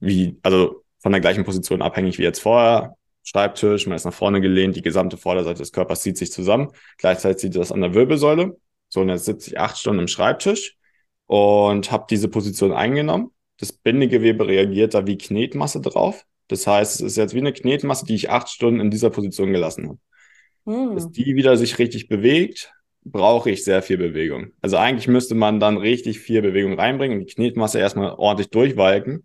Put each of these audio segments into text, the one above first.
wie, also von der gleichen Position abhängig wie jetzt vorher. Schreibtisch, man ist nach vorne gelehnt, die gesamte Vorderseite des Körpers zieht sich zusammen. Gleichzeitig sieht das an der Wirbelsäule. So, und jetzt sitze ich acht Stunden im Schreibtisch und habe diese Position eingenommen. Das Bindegewebe reagiert da wie Knetmasse drauf. Das heißt, es ist jetzt wie eine Knetmasse, die ich acht Stunden in dieser Position gelassen habe. Hm. Bis die wieder sich richtig bewegt, brauche ich sehr viel Bewegung. Also eigentlich müsste man dann richtig viel Bewegung reinbringen und die Knetmasse erstmal ordentlich durchwalken,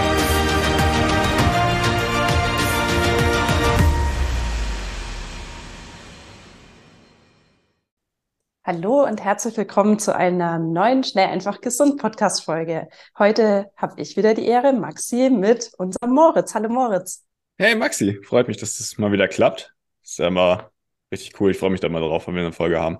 Hallo und herzlich willkommen zu einer neuen Schnell einfach gesund Podcast Folge. Heute habe ich wieder die Ehre, Maxi mit unserem Moritz. Hallo Moritz. Hey Maxi, freut mich, dass das mal wieder klappt. ist ja immer richtig cool. Ich freue mich da mal drauf, wenn wir eine Folge haben.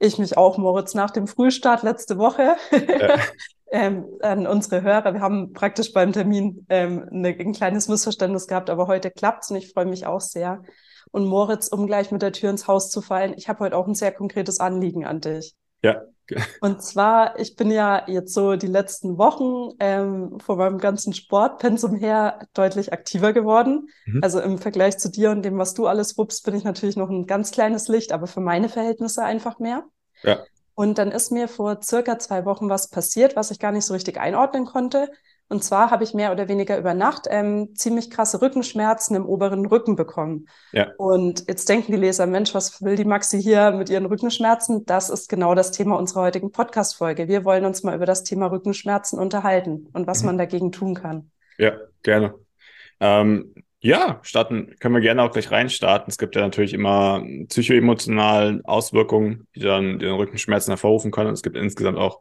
Ich mich auch, Moritz, nach dem Frühstart letzte Woche. Ja. ähm, an unsere Hörer. Wir haben praktisch beim Termin ähm, eine, ein kleines Missverständnis gehabt, aber heute klappt's und ich freue mich auch sehr. Und Moritz, um gleich mit der Tür ins Haus zu fallen, ich habe heute auch ein sehr konkretes Anliegen an dich. Ja, und zwar, ich bin ja jetzt so die letzten Wochen ähm, von meinem ganzen Sportpensum her deutlich aktiver geworden. Mhm. Also im Vergleich zu dir und dem, was du alles wuppst, bin ich natürlich noch ein ganz kleines Licht, aber für meine Verhältnisse einfach mehr. Ja. Und dann ist mir vor circa zwei Wochen was passiert, was ich gar nicht so richtig einordnen konnte. Und zwar habe ich mehr oder weniger über Nacht ähm, ziemlich krasse Rückenschmerzen im oberen Rücken bekommen. Ja. Und jetzt denken die Leser, Mensch, was will die Maxi hier mit ihren Rückenschmerzen? Das ist genau das Thema unserer heutigen Podcast-Folge. Wir wollen uns mal über das Thema Rückenschmerzen unterhalten und was mhm. man dagegen tun kann. Ja, gerne. Ähm, ja, starten können wir gerne auch gleich reinstarten. Es gibt ja natürlich immer psychoemotionale Auswirkungen, die dann den Rückenschmerzen hervorrufen können. Es gibt insgesamt auch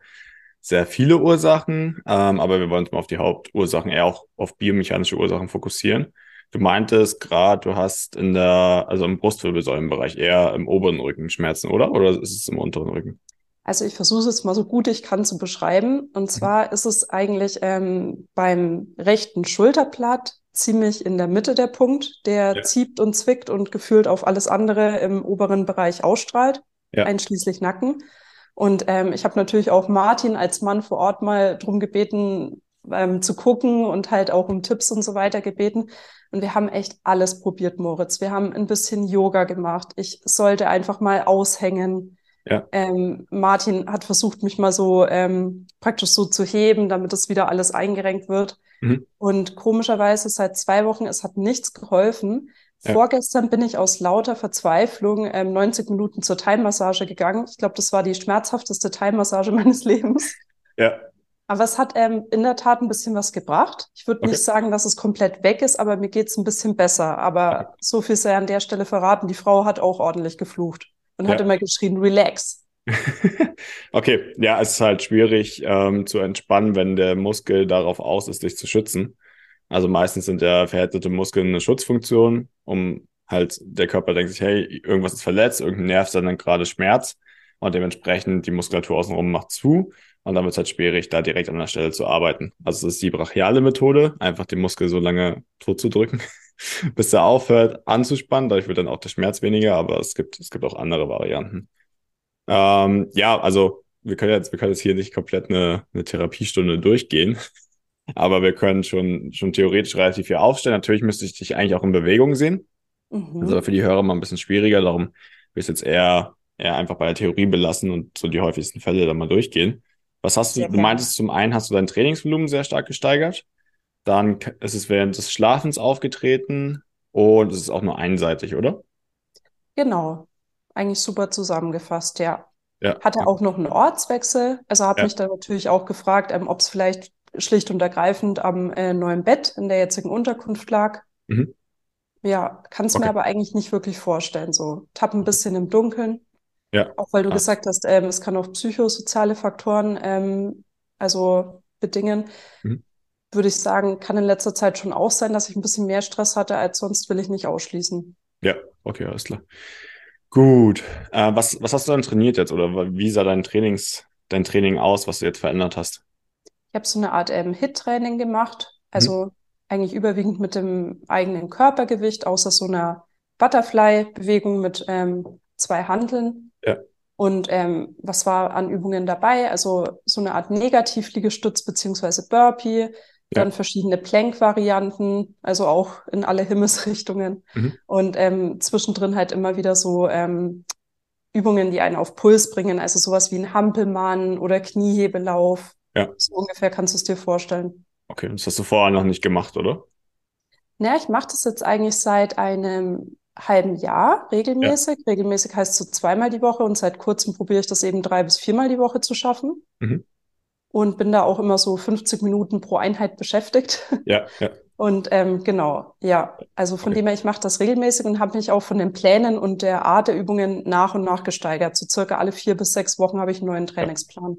sehr viele Ursachen, ähm, aber wir wollen uns mal auf die Hauptursachen, eher auch auf biomechanische Ursachen fokussieren. Du meintest gerade, du hast in der, also im Brustwirbelsäulenbereich eher im oberen Rücken Schmerzen, oder? Oder ist es im unteren Rücken? Also ich versuche es mal so gut ich kann zu beschreiben. Und mhm. zwar ist es eigentlich ähm, beim rechten Schulterblatt ziemlich in der Mitte der Punkt, der ja. zieht und zwickt und gefühlt auf alles andere im oberen Bereich ausstrahlt, ja. einschließlich Nacken. Und ähm, ich habe natürlich auch Martin als Mann vor Ort mal drum gebeten, ähm, zu gucken und halt auch um Tipps und so weiter gebeten. Und wir haben echt alles probiert, Moritz. Wir haben ein bisschen Yoga gemacht. Ich sollte einfach mal aushängen. Ja. Ähm, Martin hat versucht, mich mal so ähm, praktisch so zu heben, damit es wieder alles eingerenkt wird. Mhm. Und komischerweise seit zwei Wochen, es hat nichts geholfen. Ja. Vorgestern bin ich aus lauter Verzweiflung ähm, 90 Minuten zur Thai-Massage gegangen. Ich glaube, das war die schmerzhafteste Thai-Massage meines Lebens. Ja. Aber es hat ähm, in der Tat ein bisschen was gebracht. Ich würde okay. nicht sagen, dass es komplett weg ist, aber mir geht's ein bisschen besser. Aber okay. so viel sei an der Stelle verraten. Die Frau hat auch ordentlich geflucht und ja. hat immer geschrien, relax. okay, ja, es ist halt schwierig ähm, zu entspannen, wenn der Muskel darauf aus ist, dich zu schützen. Also meistens sind ja verhärtete Muskeln eine Schutzfunktion, um halt der Körper denkt sich, hey, irgendwas ist verletzt, irgendein Nerv dann gerade Schmerz und dementsprechend die Muskulatur außenrum macht zu und dann wird es halt schwierig, da direkt an der Stelle zu arbeiten. Also es ist die brachiale Methode, einfach den Muskel so lange tot zu drücken, bis er aufhört anzuspannen. Dadurch wird dann auch der Schmerz weniger, aber es gibt, es gibt auch andere Varianten. Ähm, ja, also wir können jetzt, wir können jetzt hier nicht komplett eine, eine Therapiestunde durchgehen. Aber wir können schon, schon theoretisch relativ viel aufstellen. Natürlich müsste ich dich eigentlich auch in Bewegung sehen. Mhm. Das ist aber für die Hörer mal ein bisschen schwieriger. Darum will ich jetzt eher, eher einfach bei der Theorie belassen und so die häufigsten Fälle dann mal durchgehen. Was hast du, sehr du meintest zum einen hast du dein Trainingsvolumen sehr stark gesteigert. Dann ist es während des Schlafens aufgetreten und es ist auch nur einseitig, oder? Genau. Eigentlich super zusammengefasst, ja. Ja. Hatte auch noch einen Ortswechsel. Also habe ja. mich da natürlich auch gefragt, ähm, ob es vielleicht schlicht und ergreifend am äh, neuen Bett in der jetzigen Unterkunft lag. Mhm. Ja, kann es okay. mir aber eigentlich nicht wirklich vorstellen. So, tapp ein bisschen im Dunkeln. Ja. Auch weil du ah. gesagt hast, ähm, es kann auch psychosoziale Faktoren ähm, also bedingen. Mhm. Würde ich sagen, kann in letzter Zeit schon auch sein, dass ich ein bisschen mehr Stress hatte als sonst, will ich nicht ausschließen. Ja, okay, alles klar. Gut. Äh, was, was hast du dann trainiert jetzt oder wie sah dein Trainings, dein Training aus, was du jetzt verändert hast? Ich habe so eine Art ähm, HIT-Training gemacht, also mhm. eigentlich überwiegend mit dem eigenen Körpergewicht, außer so einer Butterfly-Bewegung mit ähm, zwei Handeln. Ja. Und ähm, was war an Übungen dabei? Also so eine Art Negativliegestütz beziehungsweise Burpee, ja. dann verschiedene Plank-Varianten, also auch in alle Himmelsrichtungen. Mhm. Und ähm, zwischendrin halt immer wieder so ähm, Übungen, die einen auf Puls bringen, also sowas wie ein Hampelmann oder Kniehebelauf. Ja. So ungefähr kannst du es dir vorstellen. Okay, das hast du vorher noch nicht gemacht, oder? Naja, ich mache das jetzt eigentlich seit einem halben Jahr regelmäßig. Ja. Regelmäßig heißt so zweimal die Woche und seit kurzem probiere ich das eben drei bis viermal die Woche zu schaffen. Mhm. Und bin da auch immer so 50 Minuten pro Einheit beschäftigt. Ja, ja. Und ähm, genau, ja, also von okay. dem her, ich mache das regelmäßig und habe mich auch von den Plänen und der Art der Übungen nach und nach gesteigert. So circa alle vier bis sechs Wochen habe ich einen neuen Trainingsplan.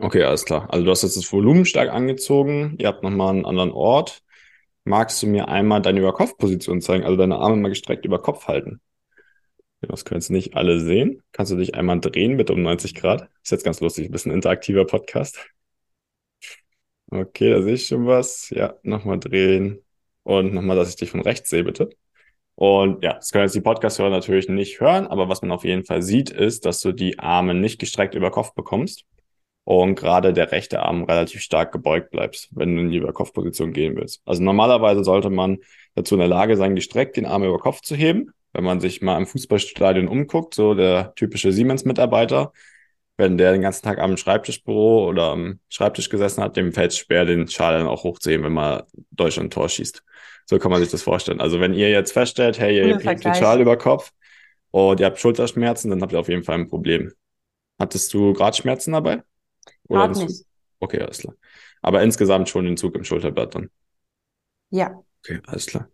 Okay, alles klar. Also du hast jetzt das Volumen stark angezogen. Ihr habt nochmal einen anderen Ort. Magst du mir einmal deine Überkopfposition zeigen, also deine Arme mal gestreckt über Kopf halten? Das können jetzt nicht alle sehen. Kannst du dich einmal drehen, bitte um 90 Grad? Ist jetzt ganz lustig, ein bisschen interaktiver Podcast. Okay, da sehe ich schon was. Ja, nochmal drehen. Und nochmal, dass ich dich von rechts sehe, bitte. Und ja, das können jetzt die Podcast-Hörer natürlich nicht hören, aber was man auf jeden Fall sieht, ist, dass du die Arme nicht gestreckt über Kopf bekommst und gerade der rechte Arm relativ stark gebeugt bleibst, wenn du in die Überkopfposition gehen willst. Also normalerweise sollte man dazu in der Lage sein, gestreckt den Arm über Kopf zu heben. Wenn man sich mal im Fußballstadion umguckt, so der typische Siemens-Mitarbeiter, wenn der den ganzen Tag am Schreibtischbüro oder am Schreibtisch gesessen hat, dem fällt es schwer, den Schal dann auch hochzuheben, wenn man Deutschland ein Tor schießt. So kann man sich das vorstellen. Also wenn ihr jetzt feststellt, hey, ihr hebt den Schal über Kopf und ihr habt Schulterschmerzen, dann habt ihr auf jeden Fall ein Problem. Hattest du Gradschmerzen dabei? Oder Hart nicht. Okay, alles klar. Aber insgesamt schon den Zug im Schulterblatt dann. Ja. Okay, alles klar.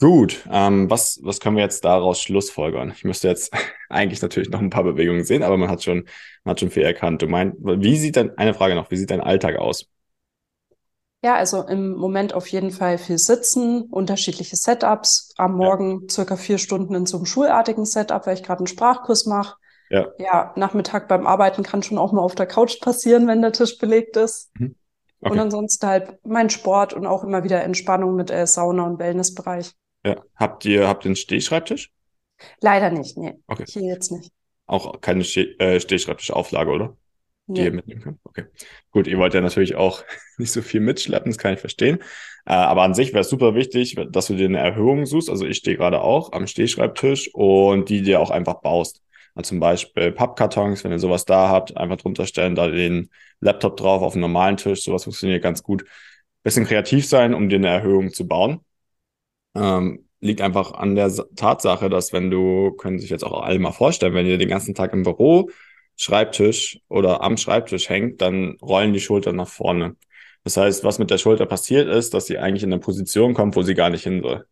Gut, ähm, was, was können wir jetzt daraus schlussfolgern? Ich müsste jetzt eigentlich natürlich noch ein paar Bewegungen sehen, aber man hat schon, man hat schon viel erkannt. Du meinst, wie sieht denn, eine Frage noch, wie sieht dein Alltag aus? Ja, also im Moment auf jeden Fall viel Sitzen, unterschiedliche Setups. Am Morgen ja. circa vier Stunden in so einem schulartigen Setup, weil ich gerade einen Sprachkurs mache. Ja. ja, Nachmittag beim Arbeiten kann schon auch mal auf der Couch passieren, wenn der Tisch belegt ist. Mhm. Okay. Und ansonsten halt mein Sport und auch immer wieder Entspannung mit äh, Sauna und Wellnessbereich. Ja. Habt ihr, habt ihr einen Stehschreibtisch? Leider nicht, nee. Okay. Hier jetzt nicht. Auch keine Ste äh, Stehschreibtischauflage, oder? Nee. Die ihr mitnehmen könnt. Okay. Gut, ihr wollt ja natürlich auch nicht so viel mitschleppen, das kann ich verstehen. Äh, aber an sich wäre es super wichtig, dass du dir eine Erhöhung suchst. Also ich stehe gerade auch am Stehschreibtisch und die dir auch einfach baust. Also zum Beispiel Pappkartons, wenn ihr sowas da habt, einfach drunter stellen, da den Laptop drauf auf einem normalen Tisch, sowas funktioniert ganz gut. Bisschen kreativ sein, um dir eine Erhöhung zu bauen. Ähm, liegt einfach an der Tatsache, dass wenn du, können sich jetzt auch alle mal vorstellen, wenn ihr den ganzen Tag im Büro, Schreibtisch oder am Schreibtisch hängt, dann rollen die Schultern nach vorne. Das heißt, was mit der Schulter passiert ist, dass sie eigentlich in eine Position kommt, wo sie gar nicht hin soll.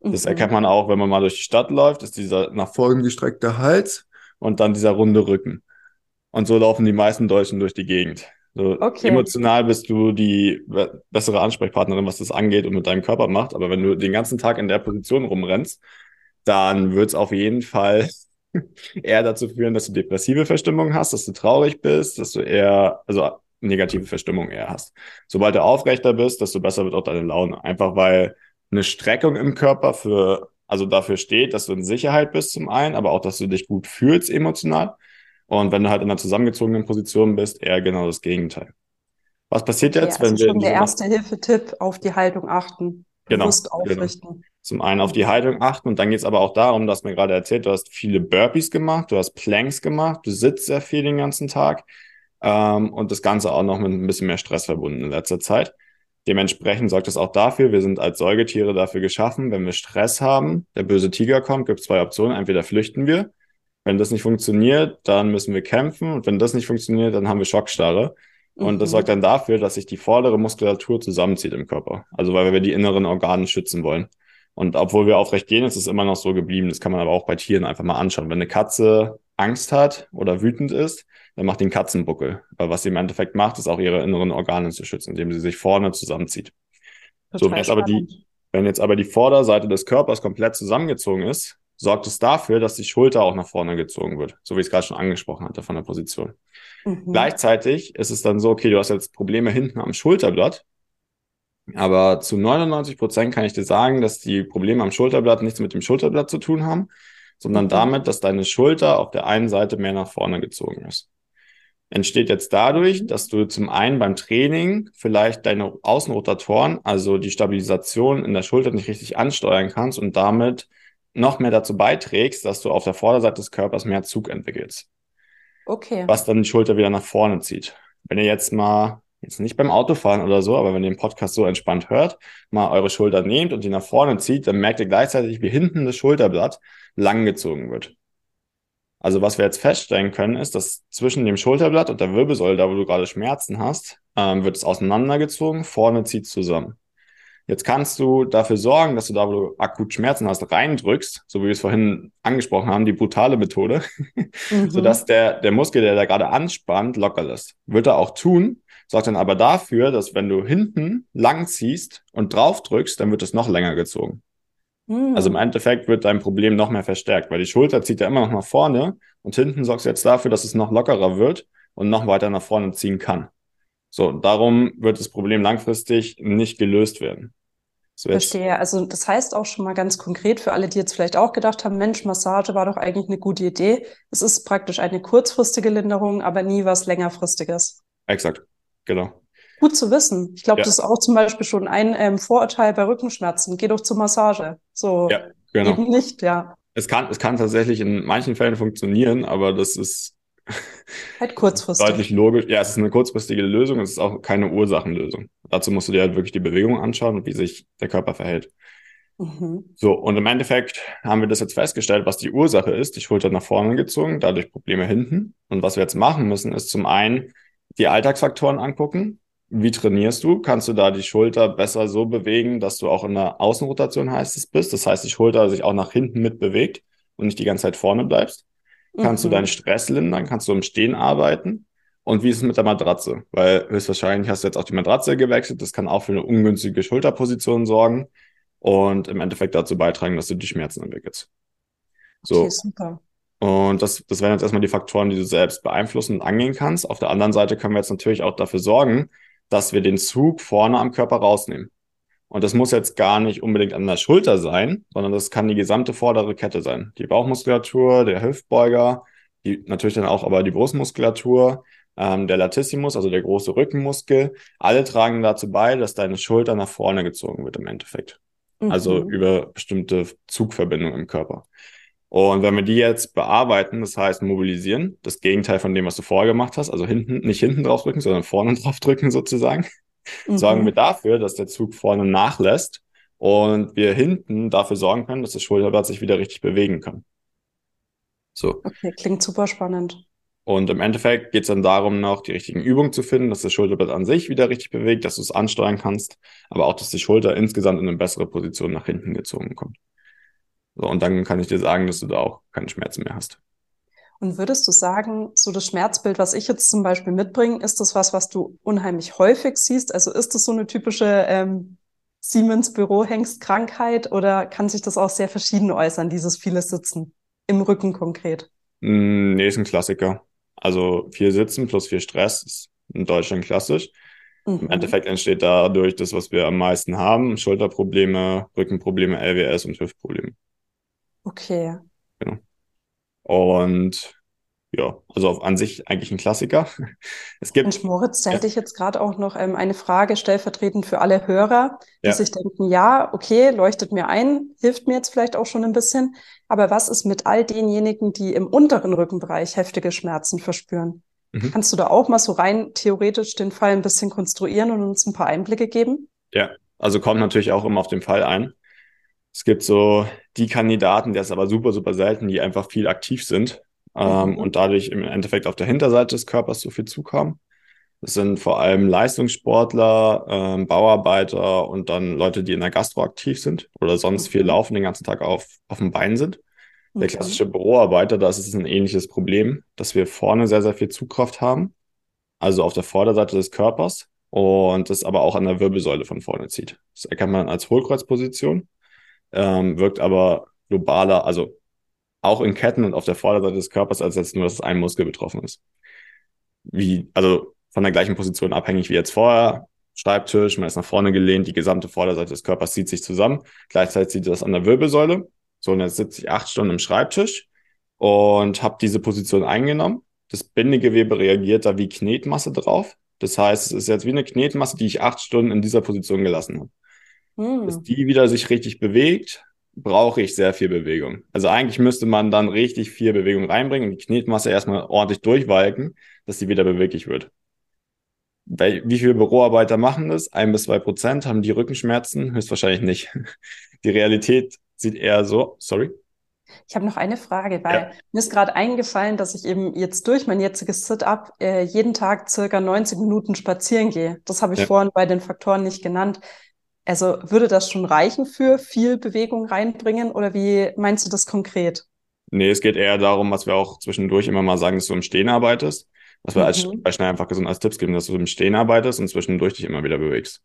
Das mhm. erkennt man auch, wenn man mal durch die Stadt läuft, ist dieser nach vorn gestreckte Hals und dann dieser runde Rücken. Und so laufen die meisten Deutschen durch die Gegend. So okay. Emotional bist du die bessere Ansprechpartnerin, was das angeht und mit deinem Körper macht. Aber wenn du den ganzen Tag in der Position rumrennst, dann wird es auf jeden Fall eher dazu führen, dass du depressive Verstimmung hast, dass du traurig bist, dass du eher, also negative Verstimmung eher hast. Sobald du aufrechter bist, desto besser wird auch deine Laune. Einfach weil eine Streckung im Körper für also dafür steht, dass du in Sicherheit bist zum einen, aber auch, dass du dich gut fühlst emotional. Und wenn du halt in einer zusammengezogenen Position bist, eher genau das Gegenteil. Was passiert jetzt, okay, also wenn wir. Schon der erste Hilfetipp auf die Haltung achten. Genau. Genau. Zum einen auf die Haltung achten und dann geht es aber auch darum, dass mir gerade erzählt, du hast viele Burpees gemacht, du hast Planks gemacht, du sitzt sehr viel den ganzen Tag ähm, und das Ganze auch noch mit ein bisschen mehr Stress verbunden in letzter Zeit. Dementsprechend sorgt es auch dafür, wir sind als Säugetiere dafür geschaffen, wenn wir Stress haben, der böse Tiger kommt, gibt es zwei Optionen. Entweder flüchten wir. Wenn das nicht funktioniert, dann müssen wir kämpfen. Und wenn das nicht funktioniert, dann haben wir Schockstarre. Und mhm. das sorgt dann dafür, dass sich die vordere Muskulatur zusammenzieht im Körper. Also weil wir die inneren Organe schützen wollen. Und obwohl wir aufrecht gehen, ist es immer noch so geblieben. Das kann man aber auch bei Tieren einfach mal anschauen. Wenn eine Katze Angst hat oder wütend ist, dann macht den Katzenbuckel. Weil was sie im Endeffekt macht, ist auch ihre inneren Organe zu schützen, indem sie sich vorne zusammenzieht. so, wenn jetzt, aber die, wenn jetzt aber die Vorderseite des Körpers komplett zusammengezogen ist, sorgt es dafür, dass die Schulter auch nach vorne gezogen wird, so wie ich es gerade schon angesprochen hatte von der Position. Mhm. Gleichzeitig ist es dann so, okay, du hast jetzt Probleme hinten am Schulterblatt, aber zu 99 Prozent kann ich dir sagen, dass die Probleme am Schulterblatt nichts mit dem Schulterblatt zu tun haben, sondern mhm. damit, dass deine Schulter auf der einen Seite mehr nach vorne gezogen ist. Entsteht jetzt dadurch, mhm. dass du zum einen beim Training vielleicht deine Außenrotatoren, also die Stabilisation in der Schulter nicht richtig ansteuern kannst und damit noch mehr dazu beiträgst, dass du auf der Vorderseite des Körpers mehr Zug entwickelst. Okay. Was dann die Schulter wieder nach vorne zieht. Wenn ihr jetzt mal, jetzt nicht beim Autofahren oder so, aber wenn ihr den Podcast so entspannt hört, mal eure Schulter nehmt und die nach vorne zieht, dann merkt ihr gleichzeitig, wie hinten das Schulterblatt langgezogen wird. Also was wir jetzt feststellen können, ist, dass zwischen dem Schulterblatt und der Wirbelsäule, da wo du gerade Schmerzen hast, ähm, wird es auseinandergezogen, vorne zieht zusammen. Jetzt kannst du dafür sorgen, dass du da, wo du akut Schmerzen hast, reindrückst, so wie wir es vorhin angesprochen haben, die brutale Methode, mhm. sodass der, der Muskel, der da gerade anspannt, locker lässt. Wird er auch tun, sorgt dann aber dafür, dass wenn du hinten lang ziehst und drauf drückst, dann wird es noch länger gezogen. Mhm. Also im Endeffekt wird dein Problem noch mehr verstärkt, weil die Schulter zieht ja immer noch nach vorne und hinten sorgst du jetzt dafür, dass es noch lockerer wird und noch weiter nach vorne ziehen kann. So, darum wird das Problem langfristig nicht gelöst werden. So Verstehe. Also das heißt auch schon mal ganz konkret für alle, die jetzt vielleicht auch gedacht haben, Mensch, Massage war doch eigentlich eine gute Idee. Es ist praktisch eine kurzfristige Linderung, aber nie was längerfristiges. Exakt, genau. Gut zu wissen. Ich glaube, ja. das ist auch zum Beispiel schon ein ähm, Vorurteil bei Rückenschmerzen. Geh doch zur Massage. So ja, genau. eben nicht, ja. Es kann, es kann tatsächlich in manchen Fällen funktionieren, aber das ist Halt kurzfristig. Deutlich logisch. Ja, es ist eine kurzfristige Lösung, es ist auch keine Ursachenlösung. Dazu musst du dir halt wirklich die Bewegung anschauen und wie sich der Körper verhält. Mhm. So, und im Endeffekt haben wir das jetzt festgestellt, was die Ursache ist. Die Schulter nach vorne gezogen, dadurch Probleme hinten. Und was wir jetzt machen müssen, ist zum einen die Alltagsfaktoren angucken. Wie trainierst du? Kannst du da die Schulter besser so bewegen, dass du auch in der Außenrotation heißt es bist? Das heißt, die Schulter sich auch nach hinten mit bewegt und nicht die ganze Zeit vorne bleibst. Kannst mhm. du deinen Stress lindern? Kannst du im Stehen arbeiten? Und wie ist es mit der Matratze? Weil höchstwahrscheinlich hast du jetzt auch die Matratze gewechselt. Das kann auch für eine ungünstige Schulterposition sorgen und im Endeffekt dazu beitragen, dass du die Schmerzen entwickelst. So. Okay, super. Und das, das wären jetzt erstmal die Faktoren, die du selbst beeinflussen und angehen kannst. Auf der anderen Seite können wir jetzt natürlich auch dafür sorgen, dass wir den Zug vorne am Körper rausnehmen. Und das muss jetzt gar nicht unbedingt an der Schulter sein, sondern das kann die gesamte vordere Kette sein. Die Bauchmuskulatur, der Hüftbeuger, die, natürlich dann auch aber die Brustmuskulatur, ähm, der Latissimus, also der große Rückenmuskel. Alle tragen dazu bei, dass deine Schulter nach vorne gezogen wird im Endeffekt. Mhm. Also über bestimmte Zugverbindungen im Körper. Und wenn wir die jetzt bearbeiten, das heißt mobilisieren, das Gegenteil von dem, was du vorher gemacht hast, also hinten, nicht hinten drauf drücken, sondern vorne drauf drücken sozusagen, mhm. sorgen wir dafür, dass der Zug vorne nachlässt und wir hinten dafür sorgen können, dass das Schulterblatt sich wieder richtig bewegen kann. So. Okay, klingt super spannend. Und im Endeffekt geht es dann darum, noch die richtigen Übungen zu finden, dass das Schulterblatt an sich wieder richtig bewegt, dass du es ansteuern kannst, aber auch, dass die Schulter insgesamt in eine bessere Position nach hinten gezogen kommt. So, und dann kann ich dir sagen, dass du da auch keine Schmerzen mehr hast. Und würdest du sagen, so das Schmerzbild, was ich jetzt zum Beispiel mitbringe, ist das was, was du unheimlich häufig siehst? Also ist das so eine typische ähm, Siemens Bürohengstkrankheit oder kann sich das auch sehr verschieden äußern, dieses viele Sitzen im Rücken konkret? Mm, nee, ist ein Klassiker. Also viel Sitzen plus viel Stress ist in Deutschland klassisch. Mhm. Im Endeffekt entsteht dadurch das, was wir am meisten haben: Schulterprobleme, Rückenprobleme, LWS und Hüftprobleme. Okay. Genau. Und ja, also an sich eigentlich ein Klassiker. Es gibt. Und Moritz, da ja. hätte ich jetzt gerade auch noch ähm, eine Frage stellvertretend für alle Hörer, die ja. sich denken, ja, okay, leuchtet mir ein, hilft mir jetzt vielleicht auch schon ein bisschen. Aber was ist mit all denjenigen, die im unteren Rückenbereich heftige Schmerzen verspüren? Mhm. Kannst du da auch mal so rein theoretisch den Fall ein bisschen konstruieren und uns ein paar Einblicke geben? Ja, also kommt natürlich auch immer auf den Fall ein. Es gibt so die Kandidaten, der ist aber super, super selten, die einfach viel aktiv sind ähm, mhm. und dadurch im Endeffekt auf der Hinterseite des Körpers so viel Zug haben. Das sind vor allem Leistungssportler, ähm, Bauarbeiter und dann Leute, die in der Gastro aktiv sind oder sonst viel mhm. laufen, den ganzen Tag auf, auf dem Bein sind. Der klassische Büroarbeiter, da ist es ein ähnliches Problem, dass wir vorne sehr, sehr viel Zugkraft haben, also auf der Vorderseite des Körpers und das aber auch an der Wirbelsäule von vorne zieht. Das erkennt man als Hohlkreuzposition ähm, wirkt aber globaler, also auch in Ketten und auf der Vorderseite des Körpers, als jetzt nur, dass ein Muskel betroffen ist. Wie, also von der gleichen Position abhängig wie jetzt vorher. Schreibtisch, man ist nach vorne gelehnt, die gesamte Vorderseite des Körpers zieht sich zusammen. Gleichzeitig zieht das an der Wirbelsäule. So, und jetzt sitze ich acht Stunden im Schreibtisch und habe diese Position eingenommen. Das Bindegewebe reagiert da wie Knetmasse drauf. Das heißt, es ist jetzt wie eine Knetmasse, die ich acht Stunden in dieser Position gelassen habe. Hm. Dass die wieder sich richtig bewegt, brauche ich sehr viel Bewegung. Also eigentlich müsste man dann richtig viel Bewegung reinbringen und die Knetmasse erstmal ordentlich durchwalken, dass sie wieder beweglich wird. Wie viele Büroarbeiter machen das? Ein bis zwei Prozent haben die Rückenschmerzen? Höchstwahrscheinlich nicht. Die Realität sieht eher so, sorry. Ich habe noch eine Frage, weil ja. mir ist gerade eingefallen, dass ich eben jetzt durch mein jetziges Sit-up äh, jeden Tag circa 90 Minuten spazieren gehe. Das habe ich ja. vorhin bei den Faktoren nicht genannt. Also würde das schon reichen für viel Bewegung reinbringen oder wie meinst du das konkret? Nee, es geht eher darum, was wir auch zwischendurch immer mal sagen, dass du im Stehen arbeitest. Was wir mhm. als, bei Schnell einfach gesund als Tipps geben, dass du im Stehen arbeitest und zwischendurch dich immer wieder bewegst.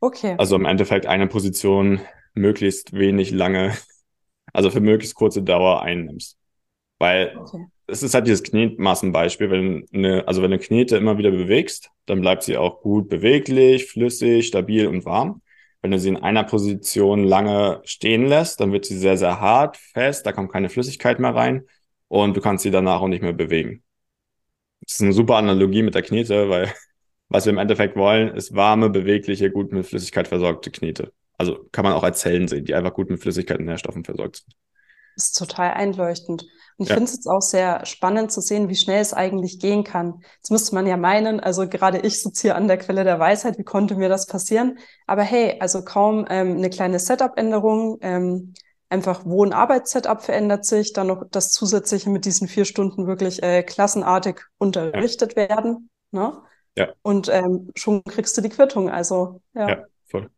Okay. Also im Endeffekt eine Position möglichst wenig lange, also für möglichst kurze Dauer einnimmst. Weil okay. es ist halt dieses Knetmassenbeispiel, wenn eine, also wenn du Knete immer wieder bewegst, dann bleibt sie auch gut beweglich, flüssig, stabil und warm. Wenn du sie in einer Position lange stehen lässt, dann wird sie sehr, sehr hart, fest, da kommt keine Flüssigkeit mehr rein und du kannst sie danach auch nicht mehr bewegen. Das ist eine super Analogie mit der Knete, weil was wir im Endeffekt wollen, ist warme, bewegliche, gut mit Flüssigkeit versorgte Knete. Also kann man auch als Zellen sehen, die einfach gut mit Flüssigkeit und Nährstoffen versorgt sind. Ist total einleuchtend. Und ich ja. finde es jetzt auch sehr spannend zu sehen, wie schnell es eigentlich gehen kann. Jetzt müsste man ja meinen, also gerade ich sitze hier an der Quelle der Weisheit, wie konnte mir das passieren? Aber hey, also kaum ähm, eine kleine Setup-Änderung, ähm, einfach Wohn-Arbeits-Setup verändert sich, dann noch das zusätzliche mit diesen vier Stunden wirklich äh, klassenartig unterrichtet ja. werden. Ne? Ja. Und ähm, schon kriegst du die Quittung. Also ja. Ja, voll.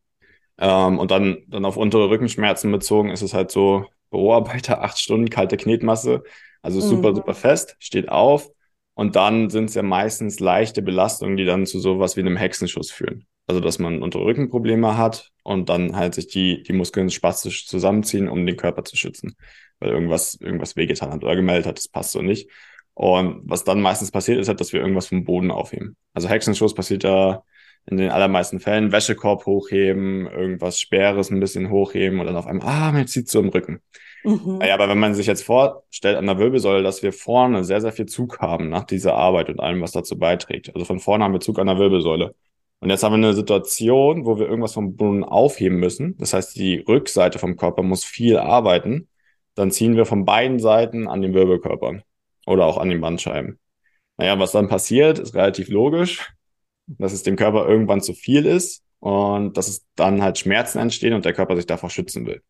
Ähm, und dann, dann auf untere Rückenschmerzen bezogen ist es halt so, Büroarbeiter, acht Stunden, kalte Knetmasse, also super, mhm. super fest, steht auf. Und dann sind es ja meistens leichte Belastungen, die dann zu sowas wie einem Hexenschuss führen. Also, dass man untere Rückenprobleme hat und dann halt sich die, die Muskeln spastisch zusammenziehen, um den Körper zu schützen. Weil irgendwas, irgendwas wehgetan hat oder gemeldet hat, das passt so nicht. Und was dann meistens passiert, ist halt, dass wir irgendwas vom Boden aufheben. Also Hexenschuss passiert da in den allermeisten Fällen Wäschekorb hochheben, irgendwas Schweres ein bisschen hochheben und dann auf einmal, ah, mir zieht so im Rücken. Mhm. Ja, aber wenn man sich jetzt vorstellt an der Wirbelsäule, dass wir vorne sehr, sehr viel Zug haben nach dieser Arbeit und allem, was dazu beiträgt. Also von vorne haben wir Zug an der Wirbelsäule. Und jetzt haben wir eine Situation, wo wir irgendwas vom Boden aufheben müssen. Das heißt, die Rückseite vom Körper muss viel arbeiten. Dann ziehen wir von beiden Seiten an den Wirbelkörpern oder auch an den Bandscheiben. Naja, was dann passiert, ist relativ logisch dass es dem Körper irgendwann zu viel ist und dass es dann halt Schmerzen entstehen und der Körper sich davor schützen will.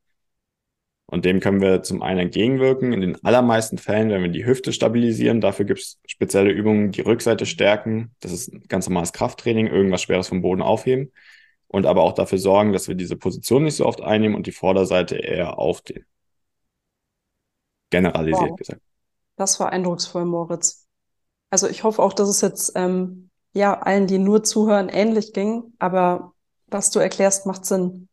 Und dem können wir zum einen entgegenwirken. In den allermeisten Fällen, wenn wir die Hüfte stabilisieren, dafür gibt es spezielle Übungen, die Rückseite stärken. Das ist ein ganz normales Krafttraining, irgendwas Schweres vom Boden aufheben. Und aber auch dafür sorgen, dass wir diese Position nicht so oft einnehmen und die Vorderseite eher aufdehnen. Generalisiert wow. gesagt. Das war eindrucksvoll, Moritz. Also ich hoffe auch, dass es jetzt ähm, ja, allen, die nur zuhören, ähnlich ging. Aber was du erklärst, macht Sinn.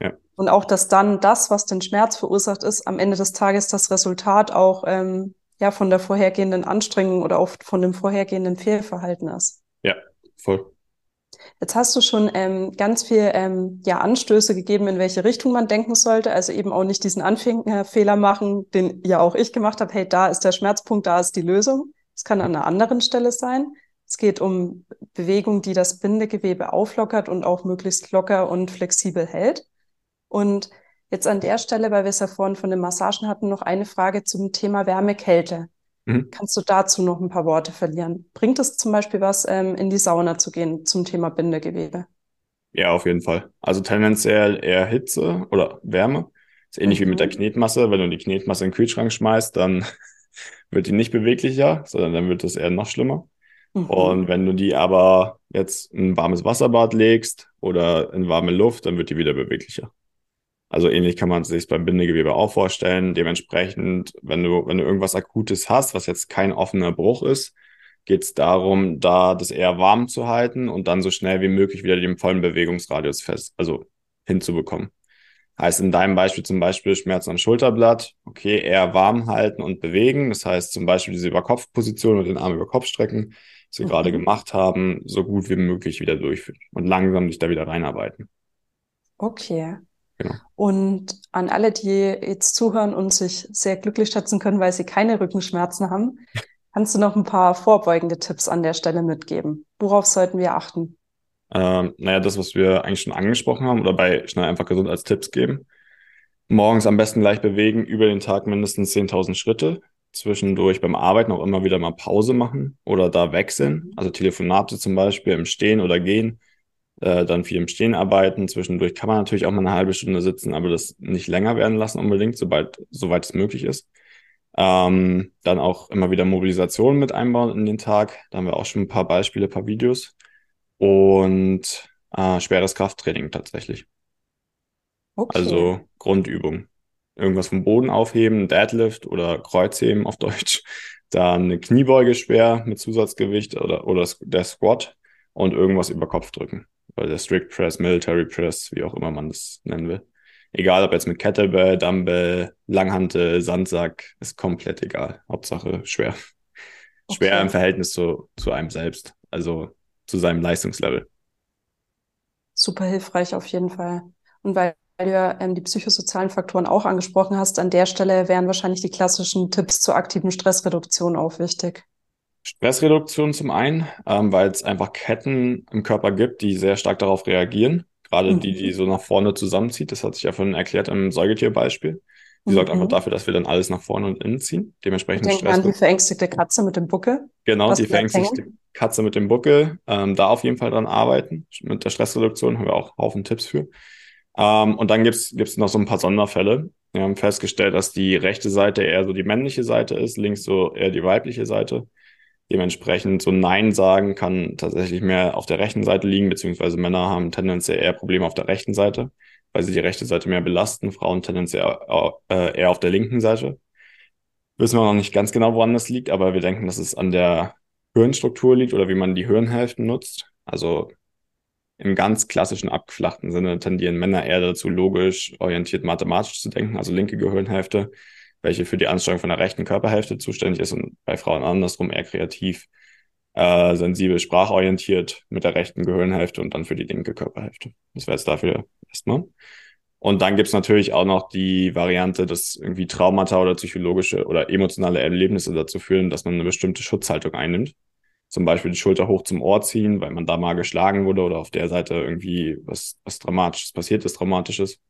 Ja. Und auch, dass dann das, was den Schmerz verursacht ist, am Ende des Tages das Resultat auch ähm, ja von der vorhergehenden Anstrengung oder oft von dem vorhergehenden Fehlverhalten ist. Ja, voll. Jetzt hast du schon ähm, ganz viel ähm, ja, Anstöße gegeben, in welche Richtung man denken sollte. Also eben auch nicht diesen Anfängerfehler machen, den ja auch ich gemacht habe. Hey, da ist der Schmerzpunkt, da ist die Lösung. Es kann an einer anderen Stelle sein. Es geht um Bewegung, die das Bindegewebe auflockert und auch möglichst locker und flexibel hält. Und jetzt an der Stelle, weil wir es ja vorhin von den Massagen hatten, noch eine Frage zum Thema Wärme-Kälte. Mhm. Kannst du dazu noch ein paar Worte verlieren? Bringt es zum Beispiel was, ähm, in die Sauna zu gehen zum Thema Bindegewebe? Ja, auf jeden Fall. Also tendenziell eher Hitze oder Wärme. Ist ähnlich mhm. wie mit der mhm. Knetmasse. Wenn du die Knetmasse in den Kühlschrank schmeißt, dann wird die nicht beweglicher, sondern dann wird es eher noch schlimmer. Mhm. Und wenn du die aber jetzt in ein warmes Wasserbad legst oder in warme Luft, dann wird die wieder beweglicher. Also ähnlich kann man sich beim Bindegewebe auch vorstellen. Dementsprechend, wenn du, wenn du irgendwas Akutes hast, was jetzt kein offener Bruch ist, geht es darum, da das eher warm zu halten und dann so schnell wie möglich wieder den vollen Bewegungsradius fest, also hinzubekommen. Heißt in deinem Beispiel zum Beispiel Schmerzen am Schulterblatt, okay, eher warm halten und bewegen. Das heißt zum Beispiel diese Überkopfposition mit den Armen über Kopf strecken, was wir mhm. gerade gemacht haben, so gut wie möglich wieder durchführen und langsam dich da wieder reinarbeiten. Okay. Genau. Und an alle, die jetzt zuhören und sich sehr glücklich schätzen können, weil sie keine Rückenschmerzen haben, kannst du noch ein paar vorbeugende Tipps an der Stelle mitgeben? Worauf sollten wir achten? Ähm, naja, das, was wir eigentlich schon angesprochen haben oder bei Schnell einfach gesund als Tipps geben. Morgens am besten leicht bewegen, über den Tag mindestens 10.000 Schritte. Zwischendurch beim Arbeiten auch immer wieder mal Pause machen oder da wechseln. Also Telefonate zum Beispiel im Stehen oder Gehen. Äh, dann viel im Stehen arbeiten. Zwischendurch kann man natürlich auch mal eine halbe Stunde sitzen, aber das nicht länger werden lassen unbedingt, sobald, soweit es möglich ist. Ähm, dann auch immer wieder Mobilisation mit einbauen in den Tag. Da haben wir auch schon ein paar Beispiele, ein paar Videos und äh, schweres Krafttraining tatsächlich. Okay. Also Grundübung. Irgendwas vom Boden aufheben, Deadlift oder Kreuzheben auf Deutsch. Dann eine Kniebeuge schwer mit Zusatzgewicht oder, oder der Squat und irgendwas über Kopf drücken. Oder der Strict Press, Military Press, wie auch immer man das nennen will. Egal ob jetzt mit Kettlebell, Dumbbell, Langhantel, Sandsack, ist komplett egal. Hauptsache schwer. Okay. Schwer im Verhältnis zu, zu einem selbst. Also zu seinem Leistungslevel. Super hilfreich auf jeden Fall. Und weil du ja ähm, die psychosozialen Faktoren auch angesprochen hast, an der Stelle wären wahrscheinlich die klassischen Tipps zur aktiven Stressreduktion auch wichtig. Stressreduktion zum einen, ähm, weil es einfach Ketten im Körper gibt, die sehr stark darauf reagieren. Gerade mhm. die, die so nach vorne zusammenzieht. Das hat sich ja vorhin erklärt im Säugetierbeispiel. Die mhm. sorgt einfach mhm. dafür, dass wir dann alles nach vorne und innen ziehen. Dementsprechend ich denke an die verängstigte Katze mit dem Buckel. Genau, die verängstigte Katze mit dem Buckel. Ähm, da auf jeden Fall dran arbeiten. Mit der Stressreduktion haben wir auch Haufen Tipps für. Ähm, und dann gibt's gibt's noch so ein paar Sonderfälle. Wir haben festgestellt, dass die rechte Seite eher so die männliche Seite ist, links so eher die weibliche Seite. Dementsprechend so Nein sagen kann tatsächlich mehr auf der rechten Seite liegen, beziehungsweise Männer haben tendenziell eher Probleme auf der rechten Seite weil sie die rechte Seite mehr belasten, Frauen tendenziell äh, eher auf der linken Seite. Wissen wir noch nicht ganz genau, woran das liegt, aber wir denken, dass es an der Hirnstruktur liegt oder wie man die Hirnhälften nutzt. Also im ganz klassischen abgeflachten Sinne tendieren Männer eher dazu, logisch orientiert mathematisch zu denken, also linke Gehirnhälfte, welche für die Ansteuerung von der rechten Körperhälfte zuständig ist und bei Frauen andersrum eher kreativ, äh, sensibel, sprachorientiert mit der rechten Gehirnhälfte und dann für die linke Körperhälfte. Das wäre jetzt dafür erstmal. Und dann gibt's natürlich auch noch die Variante, dass irgendwie Traumata oder psychologische oder emotionale Erlebnisse dazu führen, dass man eine bestimmte Schutzhaltung einnimmt. Zum Beispiel die Schulter hoch zum Ohr ziehen, weil man da mal geschlagen wurde oder auf der Seite irgendwie was, was Dramatisches passiert ist, Dramatisches.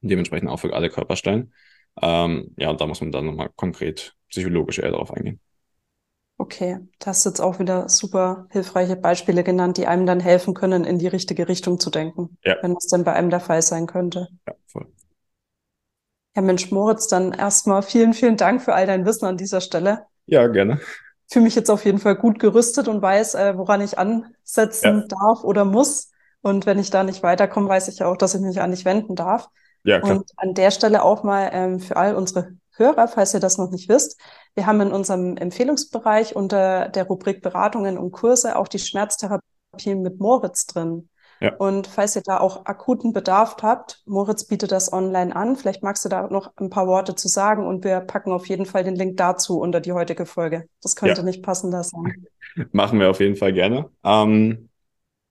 Dementsprechend auch für alle Körperstellen. Ähm, ja, und da muss man dann nochmal konkret psychologisch eher darauf eingehen. Okay, du hast jetzt auch wieder super hilfreiche Beispiele genannt, die einem dann helfen können, in die richtige Richtung zu denken, ja. wenn das dann bei einem der Fall sein könnte. Ja, voll. Ja, Mensch, Moritz, dann erstmal vielen, vielen Dank für all dein Wissen an dieser Stelle. Ja, gerne. Fühle mich jetzt auf jeden Fall gut gerüstet und weiß, äh, woran ich ansetzen ja. darf oder muss. Und wenn ich da nicht weiterkomme, weiß ich ja auch, dass ich mich an dich wenden darf. Ja, klar. Und an der Stelle auch mal ähm, für all unsere Hörer, falls ihr das noch nicht wisst, wir haben in unserem Empfehlungsbereich unter der Rubrik Beratungen und Kurse auch die Schmerztherapie mit Moritz drin. Ja. Und falls ihr da auch akuten Bedarf habt, Moritz bietet das online an. Vielleicht magst du da noch ein paar Worte zu sagen und wir packen auf jeden Fall den Link dazu unter die heutige Folge. Das könnte ja. nicht passender sein. Machen wir auf jeden Fall gerne. Ähm,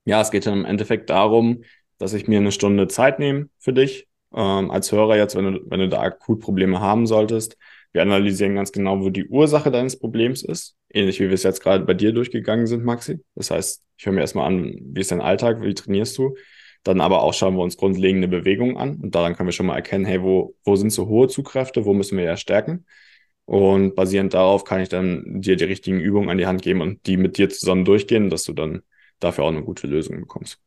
ja, es geht dann im Endeffekt darum, dass ich mir eine Stunde Zeit nehme für dich ähm, als Hörer jetzt, wenn du, wenn du da akut Probleme haben solltest, wir analysieren ganz genau, wo die Ursache deines Problems ist. Ähnlich wie wir es jetzt gerade bei dir durchgegangen sind, Maxi. Das heißt, ich höre mir erstmal an, wie ist dein Alltag, wie trainierst du? Dann aber auch schauen wir uns grundlegende Bewegungen an und daran können wir schon mal erkennen, hey, wo, wo sind so hohe Zugkräfte, wo müssen wir ja stärken? Und basierend darauf kann ich dann dir die richtigen Übungen an die Hand geben und die mit dir zusammen durchgehen, dass du dann dafür auch eine gute Lösung bekommst.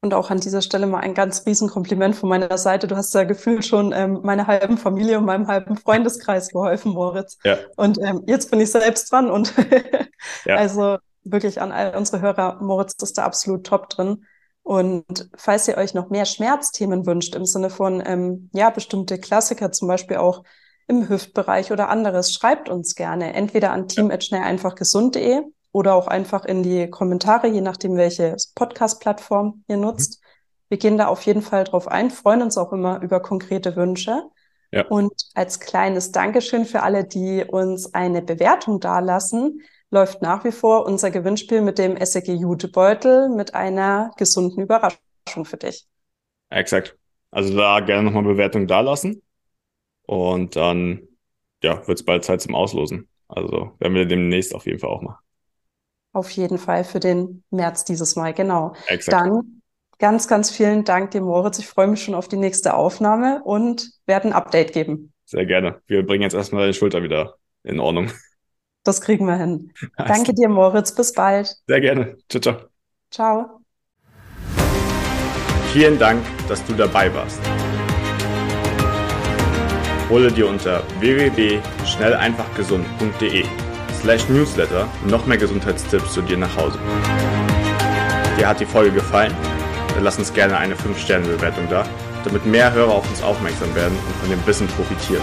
Und auch an dieser Stelle mal ein ganz Riesenkompliment von meiner Seite. Du hast ja gefühlt schon ähm, meiner halben Familie und meinem halben Freundeskreis geholfen, Moritz. Ja. Und ähm, jetzt bin ich selbst dran und ja. also wirklich an all unsere Hörer, Moritz ist da absolut top drin. Und falls ihr euch noch mehr Schmerzthemen wünscht, im Sinne von, ähm, ja, bestimmte Klassiker, zum Beispiel auch im Hüftbereich oder anderes, schreibt uns gerne entweder an team.schnelleinfachgesund.de oder auch einfach in die Kommentare, je nachdem, welche Podcast-Plattform ihr nutzt. Wir gehen da auf jeden Fall drauf ein, freuen uns auch immer über konkrete Wünsche. Ja. Und als kleines Dankeschön für alle, die uns eine Bewertung dalassen, läuft nach wie vor unser Gewinnspiel mit dem SAG Jutebeutel mit einer gesunden Überraschung für dich. Exakt. Also da gerne nochmal Bewertung dalassen. Und dann ja, wird es bald Zeit zum Auslosen. Also werden wir demnächst auf jeden Fall auch machen. Auf jeden Fall für den März dieses Mal, genau. Exakt. Dann ganz, ganz vielen Dank dir, Moritz. Ich freue mich schon auf die nächste Aufnahme und werde ein Update geben. Sehr gerne. Wir bringen jetzt erstmal die Schulter wieder in Ordnung. Das kriegen wir hin. Also. Danke dir, Moritz. Bis bald. Sehr gerne. Ciao, ciao. Ciao. Vielen Dank, dass du dabei warst. Hole dir unter www.schnelleinfachgesund.de slash newsletter noch mehr Gesundheitstipps zu dir nach Hause. Dir hat die Folge gefallen? Dann lass uns gerne eine 5-Sterne-Bewertung da, damit mehr Hörer auf uns aufmerksam werden und von dem Wissen profitieren.